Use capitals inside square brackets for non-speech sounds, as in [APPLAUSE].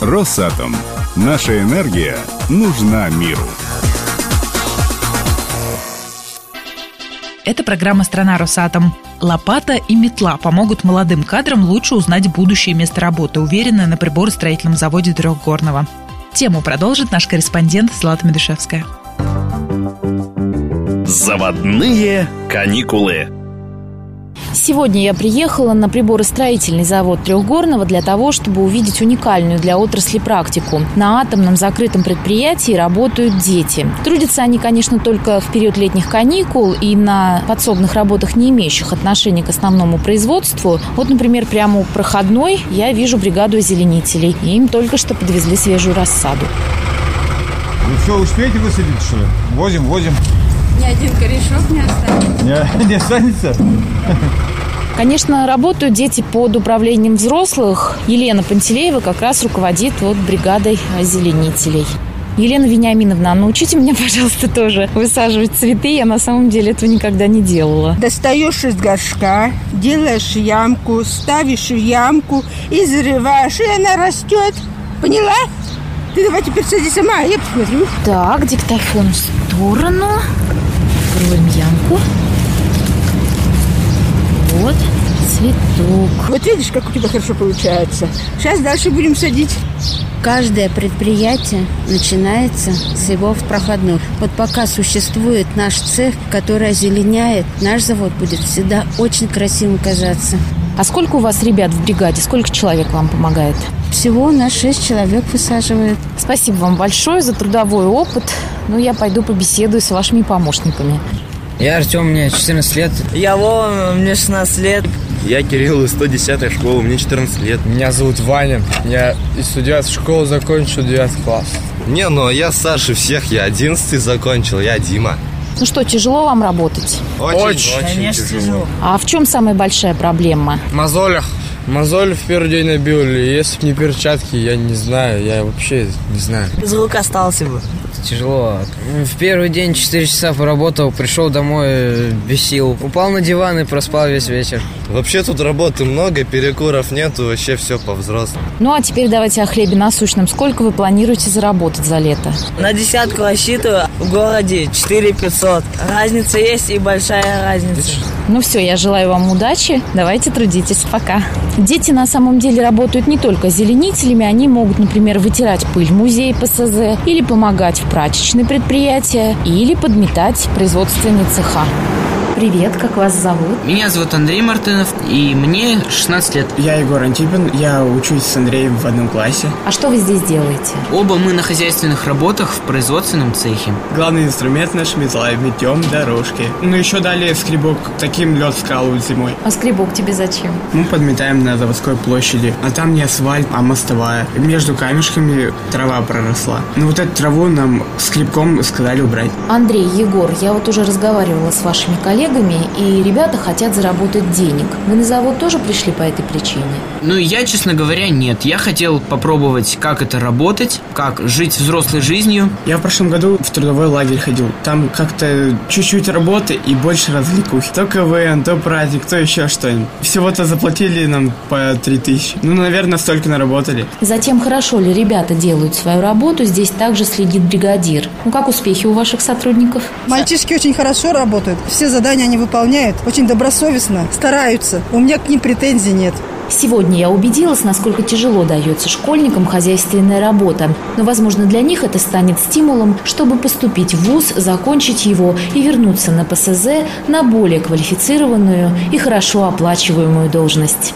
Росатом. Наша энергия нужна миру. Это программа «Страна Росатом». Лопата и метла помогут молодым кадрам лучше узнать будущее место работы, уверенное на приборостроительном заводе Трехгорного. Тему продолжит наш корреспондент Злата Медушевская. Заводные каникулы. Сегодня я приехала на приборостроительный завод Трехгорного для того, чтобы увидеть уникальную для отрасли практику. На атомном закрытом предприятии работают дети. Трудятся они, конечно, только в период летних каникул и на подсобных работах, не имеющих отношения к основному производству. Вот, например, прямо у проходной я вижу бригаду озеленителей. И им только что подвезли свежую рассаду. Вы все успеете высадить, что ли? Возим, возим. Ни один корешок не останется. Не, [LAUGHS] не останется? Конечно, работают дети под управлением взрослых. Елена Пантелеева как раз руководит вот бригадой озеленителей. Елена Вениаминовна, научите меня, [LAUGHS] пожалуйста, тоже высаживать цветы. Я на самом деле этого никогда не делала. Достаешь из горшка, делаешь ямку, ставишь ямку и зарываешь, и она растет. Поняла? Ты давай теперь сади сама, я посмотрю. Так, диктофон в сторону. Откроем ямку. Вот цветок. Вот видишь, как у тебя хорошо получается. Сейчас дальше будем садить. Каждое предприятие начинается с его проходных. Вот пока существует наш цех, который озеленяет, наш завод будет всегда очень красивым казаться. А сколько у вас ребят в бригаде? Сколько человек вам помогает? Всего у нас шесть человек высаживают. Спасибо вам большое за трудовой опыт. Ну, я пойду побеседую с вашими помощниками. Я Артем, мне 14 лет. Я Вова, мне 16 лет. Я Кирилл из 110 школы, мне 14 лет. Меня зовут Ваня, я из студентской школы закончил 9 класс. Не, ну я старше всех, я 11 закончил, я Дима. Ну что, тяжело вам работать? Очень, Очень. очень тяжело. тяжело. А в чем самая большая проблема? В мозолях. Мозоль в первый день набили. Если бы не перчатки, я не знаю, я вообще не знаю. Из рук остался бы. Тяжело. В первый день 4 часа поработал, пришел домой без сил. Упал на диван и проспал весь вечер. Вообще тут работы много, перекуров нету, вообще все по-взрослому. Ну, а теперь давайте о хлебе насущном. Сколько вы планируете заработать за лето? На десятку рассчитываю, в городе 4 500. Разница есть и большая разница. Ну все, я желаю вам удачи. Давайте трудитесь. Пока. Дети на самом деле работают не только зеленителями. Они могут, например, вытирать пыль в музее ПСЗ или помогать в прачечной предприятия или подметать производственные цеха. Привет, как вас зовут? Меня зовут Андрей Мартынов, и мне 16 лет. Я Егор Антипин, я учусь с Андреем в одном классе. А что вы здесь делаете? Оба мы на хозяйственных работах в производственном цехе. Главный инструмент наш метла, метем дорожки. Ну еще далее скребок, таким лед скалывают зимой. А скребок тебе зачем? Мы подметаем на заводской площади, а там не асфальт, а мостовая. Между камешками трава проросла. Ну вот эту траву нам скребком сказали убрать. Андрей, Егор, я вот уже разговаривала с вашими коллегами, и ребята хотят заработать денег. Вы на завод тоже пришли по этой причине? Ну, я, честно говоря, нет. Я хотел попробовать, как это работать, как жить взрослой жизнью. Я в прошлом году в трудовой лагерь ходил. Там как-то чуть-чуть работы и больше развлекухи. То КВН, то праздник, то еще что-нибудь. Всего-то заплатили нам по 3000. Ну, наверное, столько наработали. Затем, хорошо ли ребята делают свою работу, здесь также следит бригадир. Ну, как успехи у ваших сотрудников? Мальчишки очень хорошо работают. Все задания они выполняют. Очень добросовестно, стараются. У меня к ним претензий нет. Сегодня я убедилась, насколько тяжело дается школьникам хозяйственная работа. Но, возможно, для них это станет стимулом, чтобы поступить в ВУЗ, закончить его и вернуться на ПСЗ на более квалифицированную и хорошо оплачиваемую должность.